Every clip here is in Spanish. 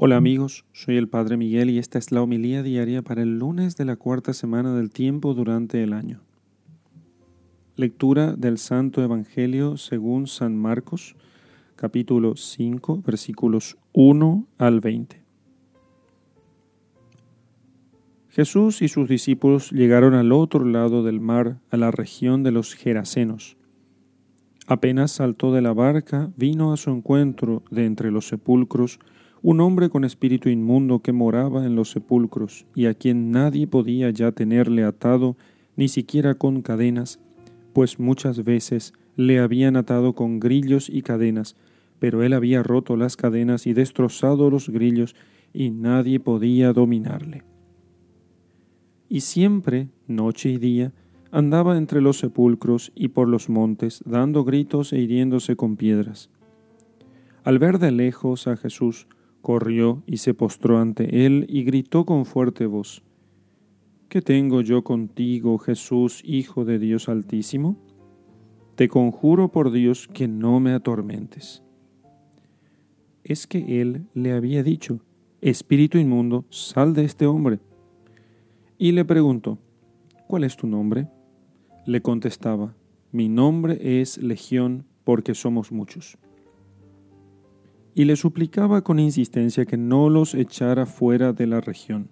Hola amigos, soy el Padre Miguel y esta es la homilía diaria para el lunes de la cuarta semana del tiempo durante el año. Lectura del Santo Evangelio según San Marcos, capítulo 5, versículos 1 al 20. Jesús y sus discípulos llegaron al otro lado del mar, a la región de los Gerasenos. Apenas saltó de la barca, vino a su encuentro de entre los sepulcros un hombre con espíritu inmundo que moraba en los sepulcros y a quien nadie podía ya tenerle atado ni siquiera con cadenas, pues muchas veces le habían atado con grillos y cadenas, pero él había roto las cadenas y destrozado los grillos y nadie podía dominarle. Y siempre, noche y día, andaba entre los sepulcros y por los montes, dando gritos e hiriéndose con piedras. Al ver de lejos a Jesús, corrió y se postró ante él y gritó con fuerte voz, ¿Qué tengo yo contigo, Jesús, Hijo de Dios Altísimo? Te conjuro por Dios que no me atormentes. Es que él le había dicho, Espíritu inmundo, sal de este hombre. Y le preguntó, ¿cuál es tu nombre? Le contestaba, mi nombre es Legión porque somos muchos y le suplicaba con insistencia que no los echara fuera de la región.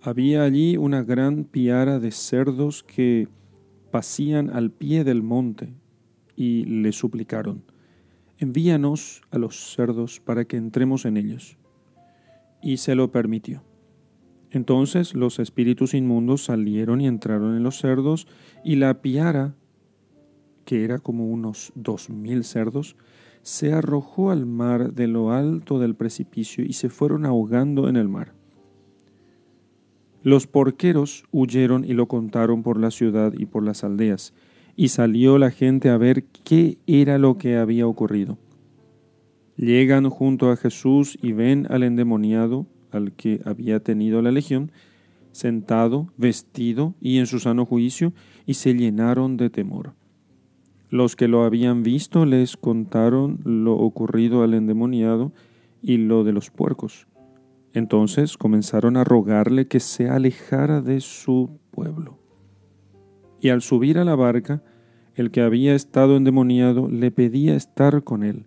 Había allí una gran piara de cerdos que pasían al pie del monte y le suplicaron, envíanos a los cerdos para que entremos en ellos. Y se lo permitió. Entonces los espíritus inmundos salieron y entraron en los cerdos, y la piara, que era como unos dos mil cerdos, se arrojó al mar de lo alto del precipicio y se fueron ahogando en el mar. Los porqueros huyeron y lo contaron por la ciudad y por las aldeas, y salió la gente a ver qué era lo que había ocurrido. Llegan junto a Jesús y ven al endemoniado, al que había tenido la legión, sentado, vestido y en su sano juicio, y se llenaron de temor. Los que lo habían visto les contaron lo ocurrido al endemoniado y lo de los puercos. Entonces comenzaron a rogarle que se alejara de su pueblo. Y al subir a la barca, el que había estado endemoniado le pedía estar con él.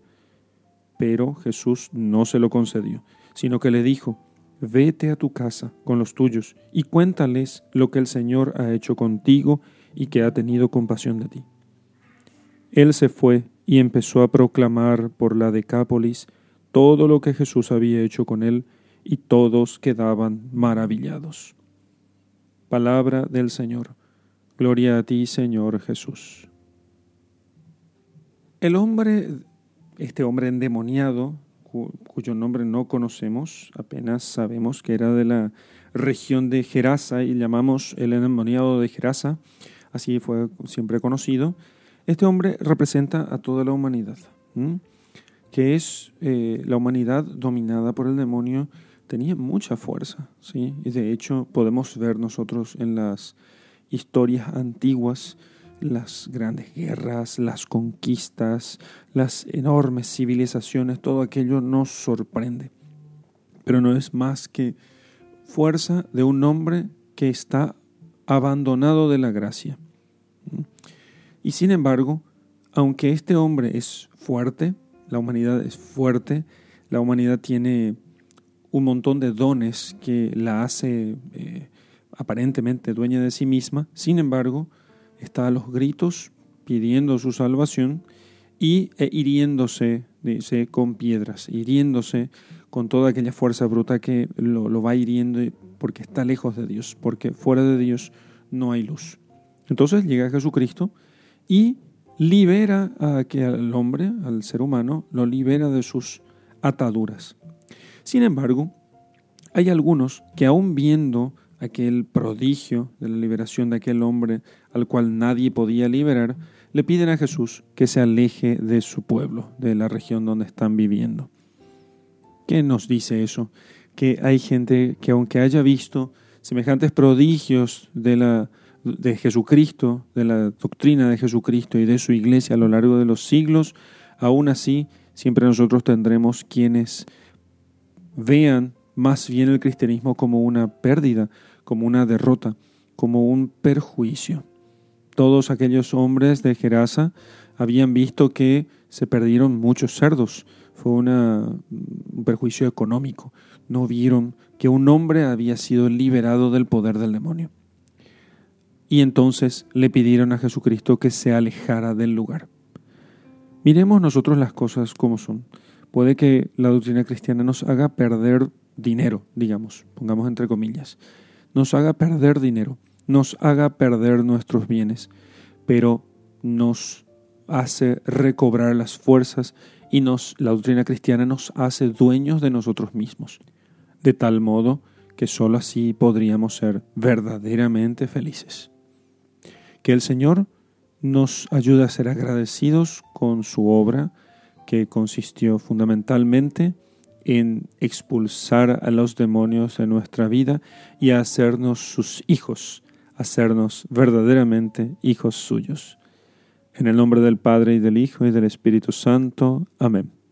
Pero Jesús no se lo concedió, sino que le dijo, Vete a tu casa con los tuyos y cuéntales lo que el Señor ha hecho contigo y que ha tenido compasión de ti. Él se fue y empezó a proclamar por la Decápolis todo lo que Jesús había hecho con él, y todos quedaban maravillados. Palabra del Señor. Gloria a ti, Señor Jesús. El hombre, este hombre endemoniado, cuyo nombre no conocemos, apenas sabemos que era de la región de Gerasa y llamamos el endemoniado de Gerasa, así fue siempre conocido, este hombre representa a toda la humanidad, que es eh, la humanidad dominada por el demonio, tenía mucha fuerza, ¿sí? y de hecho podemos ver nosotros en las historias antiguas, las grandes guerras, las conquistas, las enormes civilizaciones, todo aquello nos sorprende. Pero no es más que fuerza de un hombre que está abandonado de la gracia. Y sin embargo, aunque este hombre es fuerte, la humanidad es fuerte, la humanidad tiene un montón de dones que la hace eh, aparentemente dueña de sí misma, sin embargo, está a los gritos pidiendo su salvación y e hiriéndose dice, con piedras, hiriéndose con toda aquella fuerza bruta que lo, lo va hiriendo porque está lejos de Dios, porque fuera de Dios no hay luz. Entonces llega Jesucristo y libera a que al hombre, al ser humano, lo libera de sus ataduras. Sin embargo, hay algunos que aún viendo aquel prodigio de la liberación de aquel hombre al cual nadie podía liberar, le piden a Jesús que se aleje de su pueblo, de la región donde están viviendo. ¿Qué nos dice eso? Que hay gente que aunque haya visto semejantes prodigios de la de Jesucristo, de la doctrina de Jesucristo y de su iglesia a lo largo de los siglos, aún así siempre nosotros tendremos quienes vean más bien el cristianismo como una pérdida, como una derrota, como un perjuicio. Todos aquellos hombres de Gerasa habían visto que se perdieron muchos cerdos. Fue un perjuicio económico. No vieron que un hombre había sido liberado del poder del demonio. Y entonces le pidieron a Jesucristo que se alejara del lugar. Miremos nosotros las cosas como son. Puede que la doctrina cristiana nos haga perder dinero, digamos, pongamos entre comillas, nos haga perder dinero, nos haga perder nuestros bienes, pero nos hace recobrar las fuerzas y nos, la doctrina cristiana nos hace dueños de nosotros mismos, de tal modo que sólo así podríamos ser verdaderamente felices. Que el Señor nos ayude a ser agradecidos con su obra, que consistió fundamentalmente en expulsar a los demonios de nuestra vida y a hacernos sus hijos, hacernos verdaderamente hijos suyos. En el nombre del Padre y del Hijo y del Espíritu Santo. Amén.